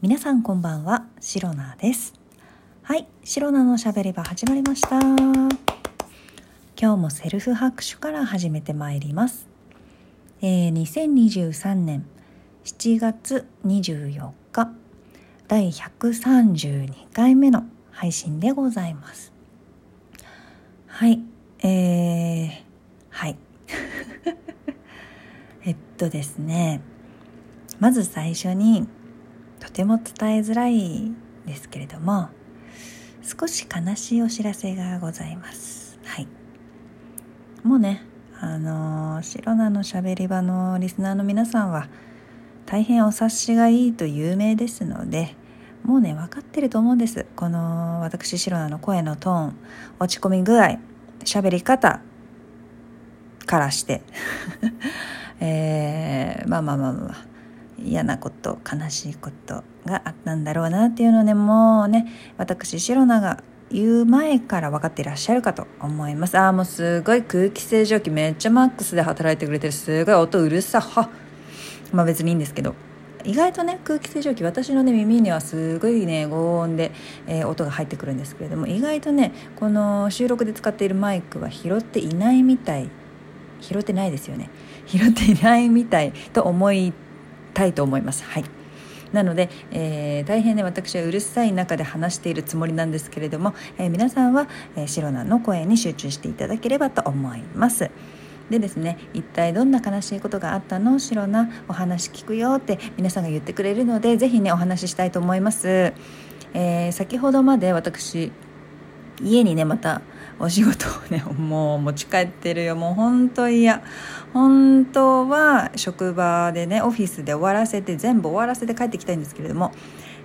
皆さんこんばんは、シロナです。はい、シロナのしゃべり場始まりました。今日もセルフ拍手から始めてまいります。えー、2023年7月24日、第132回目の配信でございます。はい、えー、はい。えっとですね、まず最初に、ても伝えづらいですけれども少し悲しいお知らせがございます。はい。もうねあのシロナのしゃべり場のリスナーの皆さんは大変お察しがいいと有名ですのでもうね分かってると思うんです。この私シロナの声のトーン落ち込み具合喋り方からして。えー、まあまあまあまあ。嫌なこと悲しいことがあったんだろうなっていうのねもうね私シロナが言う前から分かっていらっしゃるかと思います。ああもうすごい空気清浄機めっちゃマックスで働いてくれてる。すごい音うるさは。まあ別にいいんですけど。意外とね空気清浄機私のね耳にはすごいね高音で、えー、音が入ってくるんですけれども意外とねこの収録で使っているマイクは拾っていないみたい。拾ってないですよね。拾っていないみたいと思いたいと思います。はいなので、えー、大変ね私はうるさい中で話しているつもりなんですけれども、えー、皆さんは、えー、シロナの声に集中していただければと思います。でですね一体どんな悲しいことがあったの？シロナお話聞くよって皆さんが言ってくれるのでぜひねお話ししたいと思います。え先ほどまで私家にねまたお仕事をね もう持ち帰ってるよ。もう本当嫌。本当は職場でねオフィスで終わらせて全部終わらせて帰ってきたいんですけれども、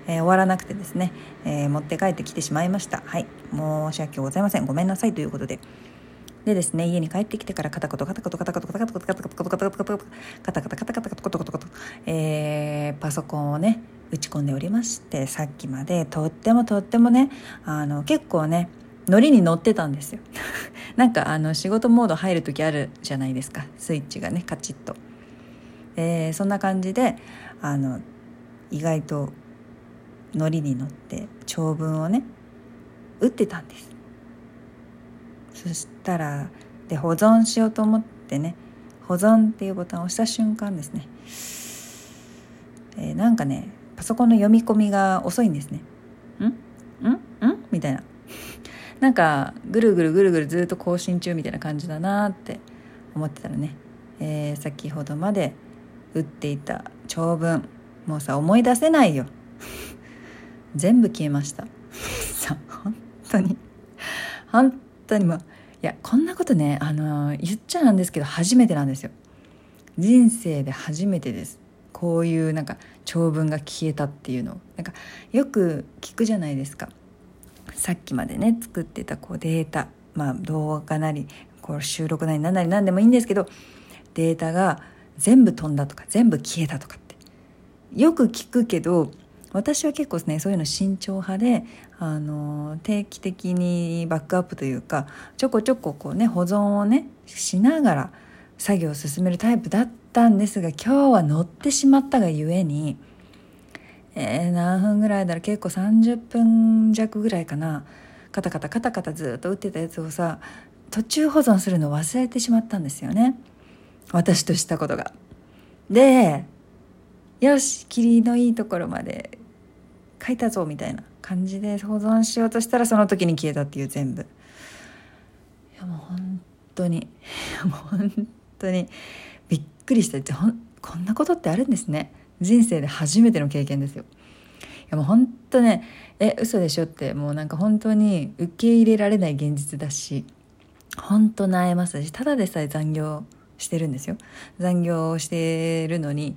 えー、終わらなくてですね、えー、持って帰ってきてしまいました。はい。申し訳ございません。ごめんなさいということで。でですね家に帰ってきてからカタコトカタコトカタコトカタコトカタコトカタコトカタコトカタコトカタカタカタカタコトコトコトえパソコンをね打ち込んでおりましてさっきまでとってもとってもねあの結構ねノリに乗ってたんですよ。なんかあの仕事モード入る時あるじゃないですか。スイッチがねカチッと、えー、そんな感じであの意外とノリに乗って長文をね打ってたんです。そしたらで保存しようと思ってね保存っていうボタンを押した瞬間ですね、えー、なんかねパソコンの読み込みが遅いんですね。ん？ん？ん？みたいな。なんかぐるぐるぐるぐるずっと更新中みたいな感じだなって思ってたらね、えー、先ほどまで打っていた長文もうさ思い出せないよ。全部消えました。さ本当に。本当にもういやこんなことねあの言っちゃなんですけど初めてなんですよ。人生で初めてです。こういうなんか長文が消えたっていうのなんかよく聞くじゃないですか。さっきまでね作ってたこうデータまあ動画かなりこう収録なり何なり何でもいいんですけどデータが全部飛んだとか全部消えたとかって。よく聞くけど私は結構ですねそういうの慎重派であの定期的にバックアップというかちょこちょここうね保存をねしながら作業を進めるタイプだったんですが今日は乗ってしまったがゆえにえー、何分ぐらいだろう結構30分弱ぐらいかなカタカタカタカタずっと打ってたやつをさ途中保存するの忘れてしまったんですよね私としたことが。でよし霧のいいところまで書いたぞみたいな感じで保存しようとしたらその時に消えたっていう全部。いやもう本当に もう本当にびっくりしたほんこんなことってあるんですね。人生で初めての経験ですよ。いやもう本当ねえ嘘でしょってもうなんか本当に受け入れられない現実だし本当なえますしただでさえ残業してるんですよ残業してるのに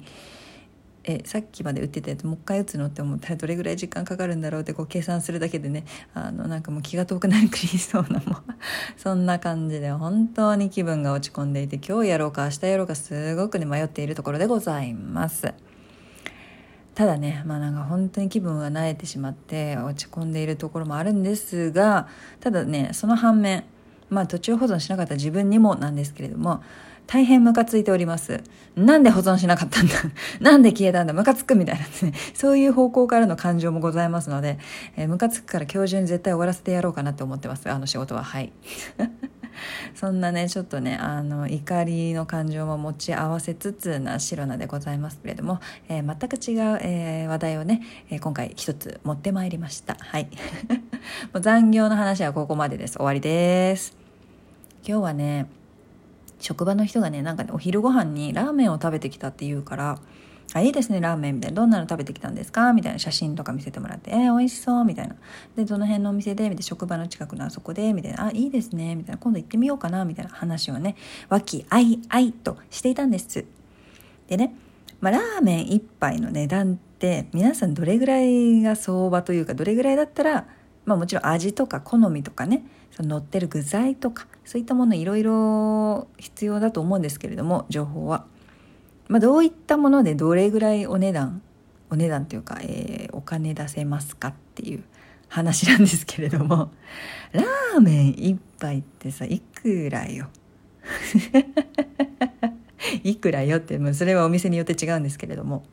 えさっきまで打ってたやつもう一回打つのって思ったらどれぐらい時間かかるんだろうってこう計算するだけでねあのなんかもう気が遠くなりくりそうなもう そんな感じで本当に気分が落ち込んでいて今日やろうか明日やろうかすごくね迷っているところでございます。ただねまあなんか本当に気分は慣れてしまって落ち込んでいるところもあるんですがただねその反面まあ途中保存しなかった自分にもなんですけれども大変ムカついております。なんで保存しなかったんだ？なんで消えたんだ？ムカつくみたいなですね。そういう方向からの感情もございますので、えー、ムカつくから今日中に絶対終わらせてやろうかなと思ってます。あの仕事は。はい。そんなねちょっとねあの怒りの感情も持ち合わせつつな白菜でございますけれども、えー、全く違う、えー、話題をね、えー、今回一つ持ってまいりました。はい。もう残業の話はここまでです。終わりです。今日はね職場の人がねなんかねお昼ご飯にラーメンを食べてきたって言うからあ、いいですね、ラーメンみたいな。どんなの食べてきたんですか？みたいな写真とか見せてもらって、えー、美味しそうみたいな。で、どの辺のお店で？みたいな。職場の近くのあそこで？みたいな。あ、いいですねみたいな。今度行ってみようかなみたいな話をね、和気あいあいとしていたんです。でね、まあ、ラーメン1杯の値段って皆さんどれぐらいが相場というかどれぐらいだったら、まあ、もちろん味とか好みとかねその乗ってる具材とかそういったものいろいろ必要だと思うんですけれども情報は。まあ、どういったものでどれぐらいお値段お値段というか、えー、お金出せますかっていう話なんですけれども ラーメン一杯ってさいくらよ？いくらよってもうそれはお店によって違うんですけれども。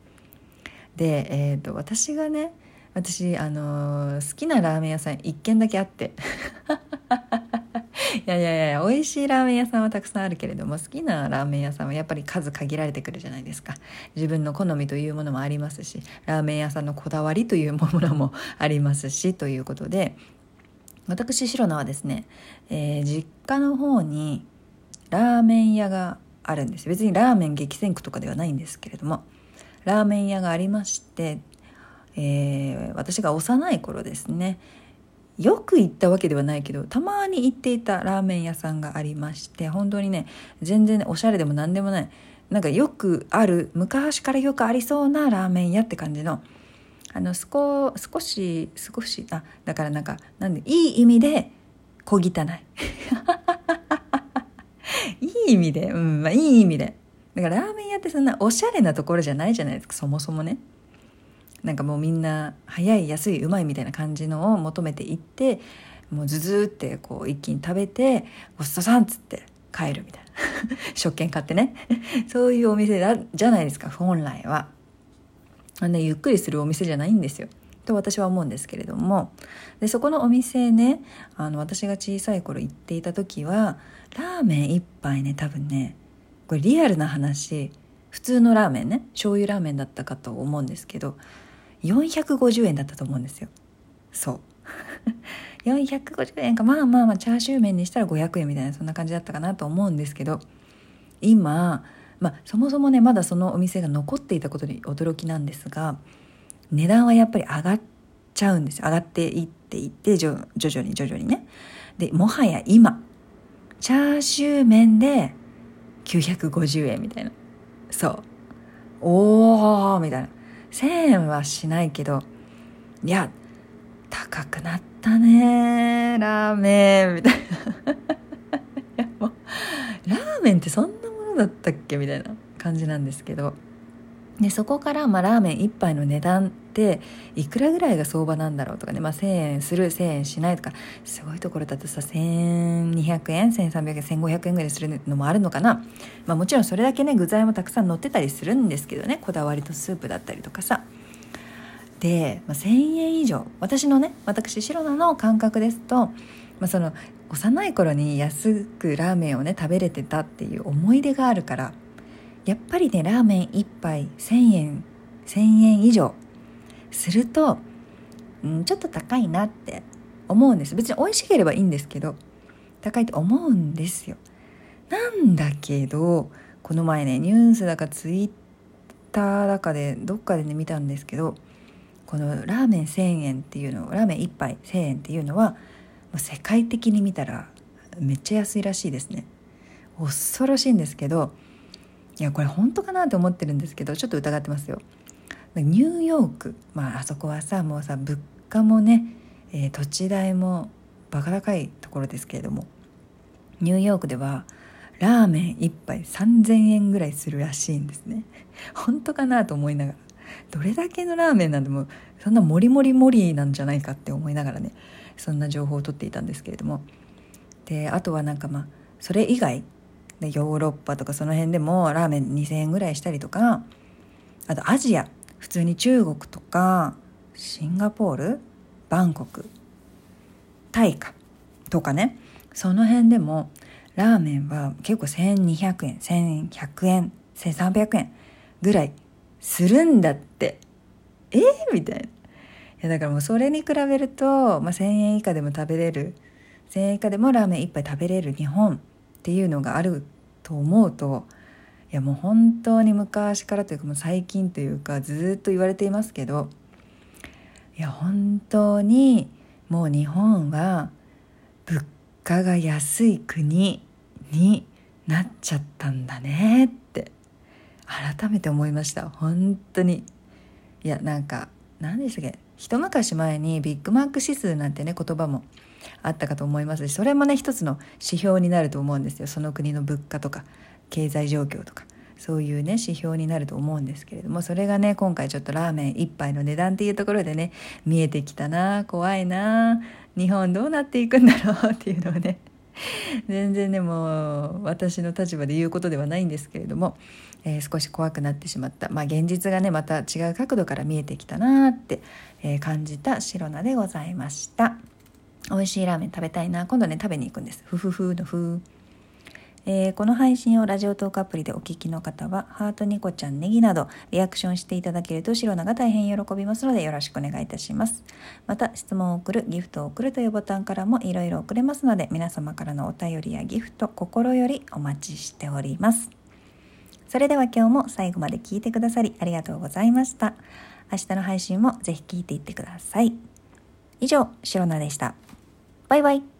で、えーと、私がね私、あのー、好きなラーメン屋さん一軒だけあって。やいやいや美味しいラーメン屋さんはたくさんあるけれども好きなラーメン屋さんはやっぱり数限られてくるじゃないですか。自分の好みというものもありますしラーメン屋さんのこだわりというものもありますしということで私白菜はですね、えー、実家の方にラーメン屋があるんです。別にラーメン激戦区とかではないんですけれどもラーメン屋がありまして、えー、私が幼い頃ですねよく行ったわけではないけどたまに行っていたラーメン屋さんがありまして本当にね全然、ね、おしゃれでも何でもない。なんかよくある昔からよくありそうなラーメン屋って感じのあの少少し少しあだからなんかなんでいい意味で小汚い。いい意味で うんまあいい意味で。だからラーメン屋ってそんなおしゃれなところじゃないじゃないですかそもそもね。なんかもうみんな早い安いうまいみたいな感じのを求めていってもうズズーってこう一気に食べて「ごちそうさん」っつって帰るみたいな 食券買ってね そういうお店だじゃないですか本来は。ね、ゆっくりするお店じゃないんですよ。と私は思うんですけれどもでそこのお店ねあの私が小さい頃行っていた時はラーメン1杯ね多分ねこれリアルな話普通のラーメンね醤油ラーメンだったかと思うんですけど450円だったと思うんですよ。そう。450円かまあまあまあチャーシュー麺にしたら500円みたいなそんな感じだったかなと思うんですけど今、まあ、そもそもねまだそのお店が残っていたことに驚きなんですが値段はやっぱり上がっちゃうんです上がっていっていって徐々に徐々にね。でもはや今チャーシュー麺で950円みたいな。そう。おーみたいな。1000円はしないけどいや高くなったねラーメン。みたいな。いやもうラーメンってそんなものだったっけ？みたいな感じなんですけど。でそこからまあラーメン1杯の値段っていくらぐらいが相場なんだろうとかね、まあ、1,000円する1,000円しないとか。すごいところだとさ1200円1300円1500円ぐらいするのもあるのかな、まあ、もちろんそれだけね具材もたくさん乗ってたりするんですけどね。こだわりとスープだったりとかさ。で、まあ、1,000円以上。私のね私白菜の感覚ですと、まあ、その幼い頃に安くラーメンをね食べれてたっていう思い出があるからやっぱりねラーメン1杯1,000円1,000円以上。すると、うん、ちょっと高いなって思うんです。別に美味しければいいんですけど高いと思うんですよ。なんだけどこの前ねニュースだかツイッターだかでどっかでね見たんですけどこのラーメン1,000円っていうのラーメン1杯1,000円っていうのは世界的に見たらめっちゃ安いらしいですね。恐ろしいんですけどいやこれ本当かなって思ってるんですけどちょっと疑ってますよ。ニューヨーク。まああそこはさもうさ物価もね、えー、土地代もバカ高いところですけれども。ニューヨークではラーメン1杯3,000円ぐらいするらしいんですね。本当かなと思いながら。どれだけのラーメンなんでもそんなモリモリモリなんじゃないかって思いながらねそんな情報を取っていたんですけれども。であとはなんかまあそれ以外でヨーロッパとかその辺でもラーメン2,000円ぐらいしたりとかあとアジア普通に中国とかシンガポールバンコクタイかとかね。その辺でもラーメンは結構1200円1100円1300円ぐらいするんだって。えー、みたいな。いやだからもうそれに比べると、まあ、1,000円以下でも食べれる1,000円以下でもラーメン1杯食べれる日本。っていうのがあると思うといやもう本当に昔からというかもう最近というかずっと言われていますけどいや本当にもう日本は物価が安い国になっちゃったんだねって改めて思いました。本当に。いやなんか何でしたっけ？一昔前にビッグマック指数なんてね言葉もあったかと思いますしそれもね一つの指標になると思うんですよ。その国の物価とか経済状況とかそういうね指標になると思うんですけれどもそれがね今回ちょっとラーメン1杯の値段っていうところでね見えてきたな怖いな日本どうなっていくんだろうっていうのをね 全然でも私の立場で言うことではないんですけれども、えー、少し怖くなってしまった。まあ現実がねまた違う角度から見えてきたなって、え、感じたシロナでございました。美味しいラーメン食べたいな今度ね食べに行くんです。ふふふのふえー、この配信をラジオトークアプリでお聞きの方は、ハートニコちゃんネギなどリアクションしていただけるとシロナが大変喜びますのでよろしくお願いいたします。また、質問を送る、ギフトを送るというボタンからもいろいろ送れますので、皆様からのお便りやギフト、心よりお待ちしております。それでは今日も最後まで聞いてくださりありがとうございました。明日の配信もぜひ聞いていってください。以上、シロナでした。バイバイ。